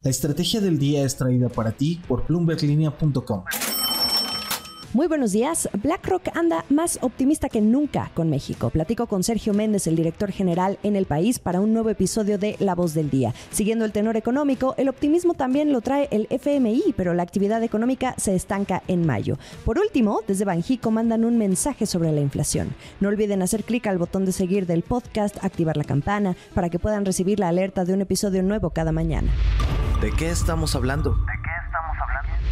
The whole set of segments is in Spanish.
La estrategia del día es traída para ti por plumberlinea.com. Muy buenos días. BlackRock anda más optimista que nunca con México. Platico con Sergio Méndez, el director general en el país, para un nuevo episodio de La Voz del Día. Siguiendo el tenor económico, el optimismo también lo trae el FMI, pero la actividad económica se estanca en mayo. Por último, desde Banjico mandan un mensaje sobre la inflación. No olviden hacer clic al botón de seguir del podcast, activar la campana, para que puedan recibir la alerta de un episodio nuevo cada mañana. ¿De qué estamos hablando?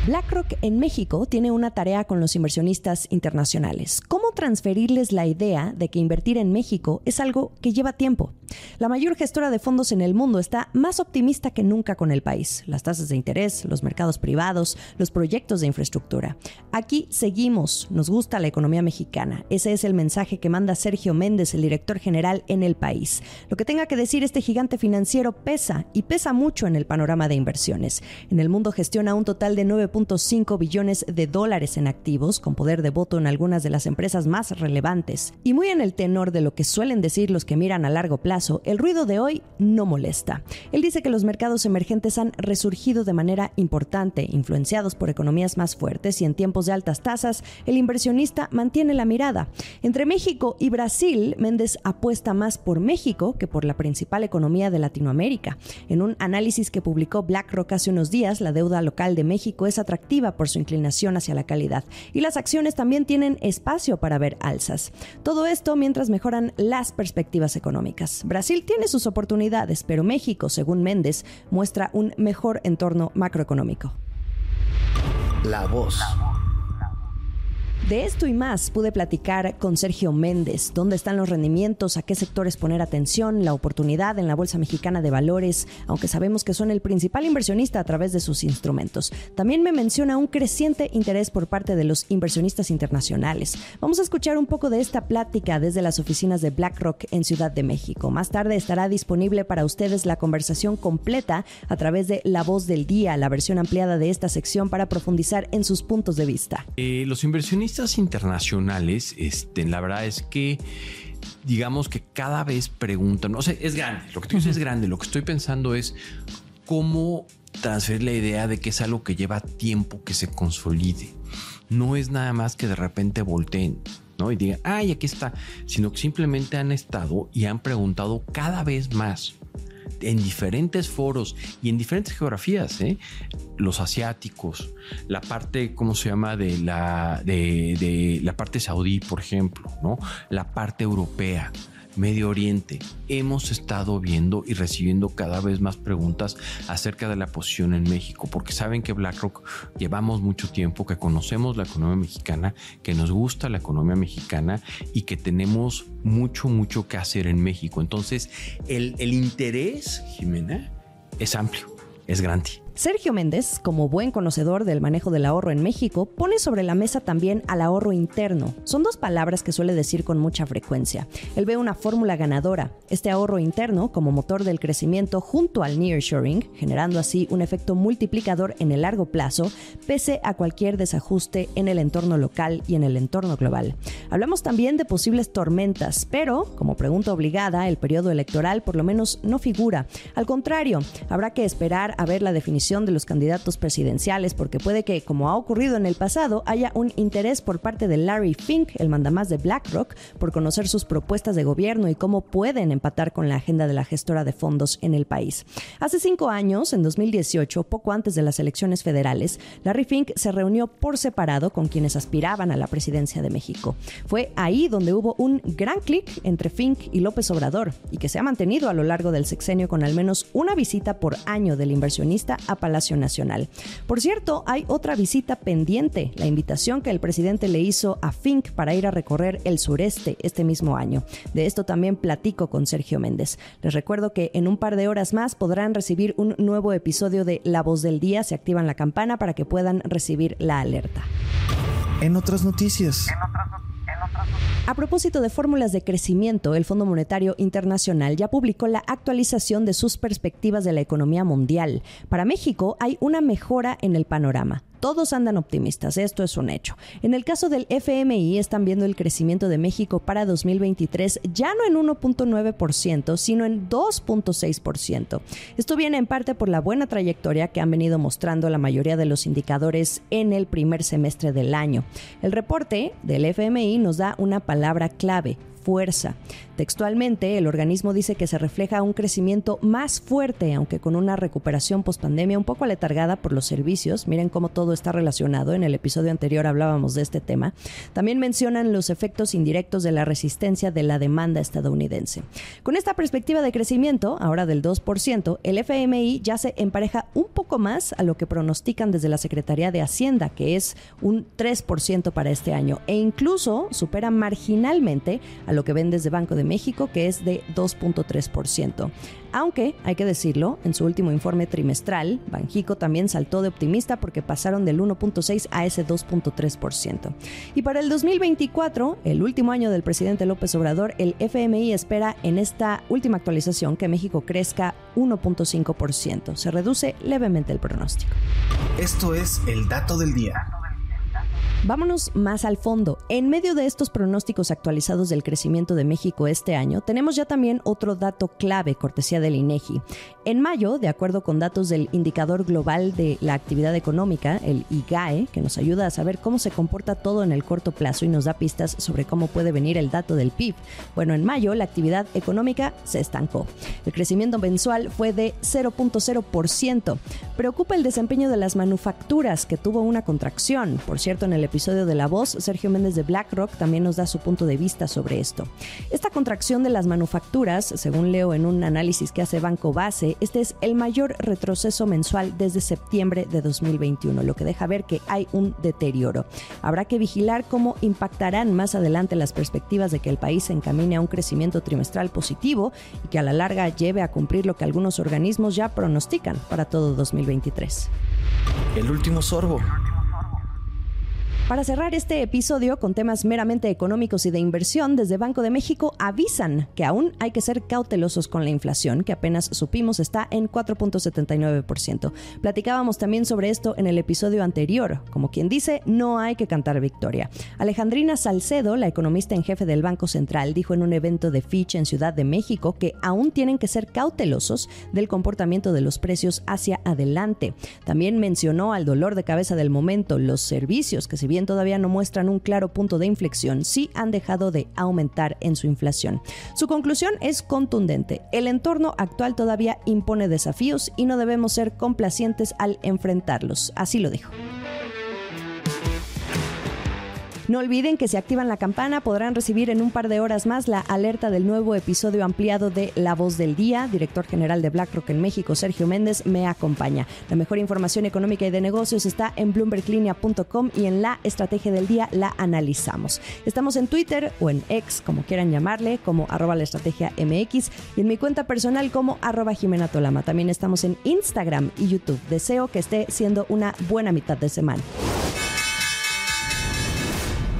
BlackRock en México tiene una tarea con los inversionistas internacionales. ¿Cómo transferirles la idea de que invertir en México es algo que lleva tiempo? La mayor gestora de fondos en el mundo está más optimista que nunca con el país. Las tasas de interés, los mercados privados, los proyectos de infraestructura. Aquí seguimos, nos gusta la economía mexicana. Ese es el mensaje que manda Sergio Méndez, el director general en el país. Lo que tenga que decir este gigante financiero pesa y pesa mucho en el panorama de inversiones. En el mundo gestiona un total de 9 5 billones de dólares en activos, con poder de voto en algunas de las empresas más relevantes. Y muy en el tenor de lo que suelen decir los que miran a largo plazo, el ruido de hoy no molesta. Él dice que los mercados emergentes han resurgido de manera importante, influenciados por economías más fuertes y en tiempos de altas tasas, el inversionista mantiene la mirada. Entre México y Brasil, Méndez apuesta más por México que por la principal economía de Latinoamérica. En un análisis que publicó BlackRock hace unos días, la deuda local de México es atractiva por su inclinación hacia la calidad y las acciones también tienen espacio para ver alzas. Todo esto mientras mejoran las perspectivas económicas. Brasil tiene sus oportunidades, pero México, según Méndez, muestra un mejor entorno macroeconómico. La voz. De esto y más pude platicar con Sergio Méndez, dónde están los rendimientos, a qué sectores poner atención, la oportunidad en la Bolsa Mexicana de Valores, aunque sabemos que son el principal inversionista a través de sus instrumentos. También me menciona un creciente interés por parte de los inversionistas internacionales. Vamos a escuchar un poco de esta plática desde las oficinas de BlackRock en Ciudad de México. Más tarde estará disponible para ustedes la conversación completa a través de La Voz del Día, la versión ampliada de esta sección para profundizar en sus puntos de vista. Eh, los inversionistas internacionales, este, la verdad es que digamos que cada vez preguntan, o sea, es grande, lo que tú dices es grande, lo que estoy pensando es cómo transferir la idea de que es algo que lleva tiempo que se consolide. No es nada más que de repente volteen. ¿no? Y digan, ay, aquí está, sino que simplemente han estado y han preguntado cada vez más en diferentes foros y en diferentes geografías, ¿eh? los asiáticos, la parte, ¿cómo se llama? De la, de, de la parte saudí, por ejemplo, ¿no? La parte europea. Medio Oriente, hemos estado viendo y recibiendo cada vez más preguntas acerca de la posición en México, porque saben que BlackRock llevamos mucho tiempo, que conocemos la economía mexicana, que nos gusta la economía mexicana y que tenemos mucho, mucho que hacer en México. Entonces, el, el interés, Jimena, es amplio, es grande. Sergio Méndez, como buen conocedor del manejo del ahorro en México, pone sobre la mesa también al ahorro interno. Son dos palabras que suele decir con mucha frecuencia. Él ve una fórmula ganadora, este ahorro interno como motor del crecimiento junto al nearshoring, generando así un efecto multiplicador en el largo plazo, pese a cualquier desajuste en el entorno local y en el entorno global. Hablamos también de posibles tormentas, pero, como pregunta obligada, el periodo electoral por lo menos no figura. Al contrario, habrá que esperar a ver la definición de los candidatos presidenciales, porque puede que, como ha ocurrido en el pasado, haya un interés por parte de Larry Fink, el mandamás de BlackRock, por conocer sus propuestas de gobierno y cómo pueden empatar con la agenda de la gestora de fondos en el país. Hace cinco años, en 2018, poco antes de las elecciones federales, Larry Fink se reunió por separado con quienes aspiraban a la presidencia de México. Fue ahí donde hubo un gran clic entre Fink y López Obrador y que se ha mantenido a lo largo del sexenio con al menos una visita por año del inversionista a Palacio Nacional. Por cierto, hay otra visita pendiente, la invitación que el presidente le hizo a Fink para ir a recorrer el sureste este mismo año. De esto también platico con Sergio Méndez. Les recuerdo que en un par de horas más podrán recibir un nuevo episodio de La Voz del Día. Se activan la campana para que puedan recibir la alerta. En otras noticias. En otras, en otras noticias. A propósito de fórmulas de crecimiento, el Fondo Monetario Internacional ya publicó la actualización de sus perspectivas de la economía mundial. Para México hay una mejora en el panorama. Todos andan optimistas, esto es un hecho. En el caso del FMI están viendo el crecimiento de México para 2023 ya no en 1.9%, sino en 2.6%. Esto viene en parte por la buena trayectoria que han venido mostrando la mayoría de los indicadores en el primer semestre del año. El reporte del FMI nos da una palabra clave, fuerza. Textualmente, el organismo dice que se refleja un crecimiento más fuerte, aunque con una recuperación pospandemia un poco aletargada por los servicios. Miren cómo todo está relacionado. En el episodio anterior hablábamos de este tema. También mencionan los efectos indirectos de la resistencia de la demanda estadounidense. Con esta perspectiva de crecimiento, ahora del 2%, el FMI ya se empareja un poco más a lo que pronostican desde la Secretaría de Hacienda, que es un 3% para este año, e incluso supera marginalmente a lo que ven desde Banco de México, que es de 2.3%. Aunque, hay que decirlo, en su último informe trimestral, Banjico también saltó de optimista porque pasaron del 1.6 a ese 2.3%. Y para el 2024, el último año del presidente López Obrador, el FMI espera en esta última actualización que México crezca 1.5%. Se reduce levemente el pronóstico. Esto es el dato del día. Vámonos más al fondo. En medio de estos pronósticos actualizados del crecimiento de México este año, tenemos ya también otro dato clave, cortesía del INEGI. En mayo, de acuerdo con datos del Indicador Global de la Actividad Económica, el IGAE, que nos ayuda a saber cómo se comporta todo en el corto plazo y nos da pistas sobre cómo puede venir el dato del PIB. Bueno, en mayo la actividad económica se estancó. El crecimiento mensual fue de 0.0%. Preocupa el desempeño de las manufacturas, que tuvo una contracción. Por cierto, en el de La Voz, Sergio Méndez de BlackRock también nos da su punto de vista sobre esto. Esta contracción de las manufacturas, según leo en un análisis que hace Banco Base, este es el mayor retroceso mensual desde septiembre de 2021, lo que deja ver que hay un deterioro. Habrá que vigilar cómo impactarán más adelante las perspectivas de que el país se encamine a un crecimiento trimestral positivo y que a la larga lleve a cumplir lo que algunos organismos ya pronostican para todo 2023. El último sorbo. Para cerrar este episodio con temas meramente económicos y de inversión, desde Banco de México avisan que aún hay que ser cautelosos con la inflación, que apenas supimos está en 4.79%. Platicábamos también sobre esto en el episodio anterior. Como quien dice, no hay que cantar victoria. Alejandrina Salcedo, la economista en jefe del Banco Central, dijo en un evento de Fitch en Ciudad de México que aún tienen que ser cautelosos del comportamiento de los precios hacia adelante. También mencionó al dolor de cabeza del momento, los servicios que si todavía no muestran un claro punto de inflexión, sí han dejado de aumentar en su inflación. Su conclusión es contundente. El entorno actual todavía impone desafíos y no debemos ser complacientes al enfrentarlos. Así lo dijo. No olviden que si activan la campana podrán recibir en un par de horas más la alerta del nuevo episodio ampliado de La Voz del Día. Director general de BlackRock en México, Sergio Méndez, me acompaña. La mejor información económica y de negocios está en bloomberglinea.com y en la estrategia del día la analizamos. Estamos en Twitter o en X, como quieran llamarle, como arroba la estrategia MX y en mi cuenta personal como arroba Jimena Tolama. También estamos en Instagram y YouTube. Deseo que esté siendo una buena mitad de semana.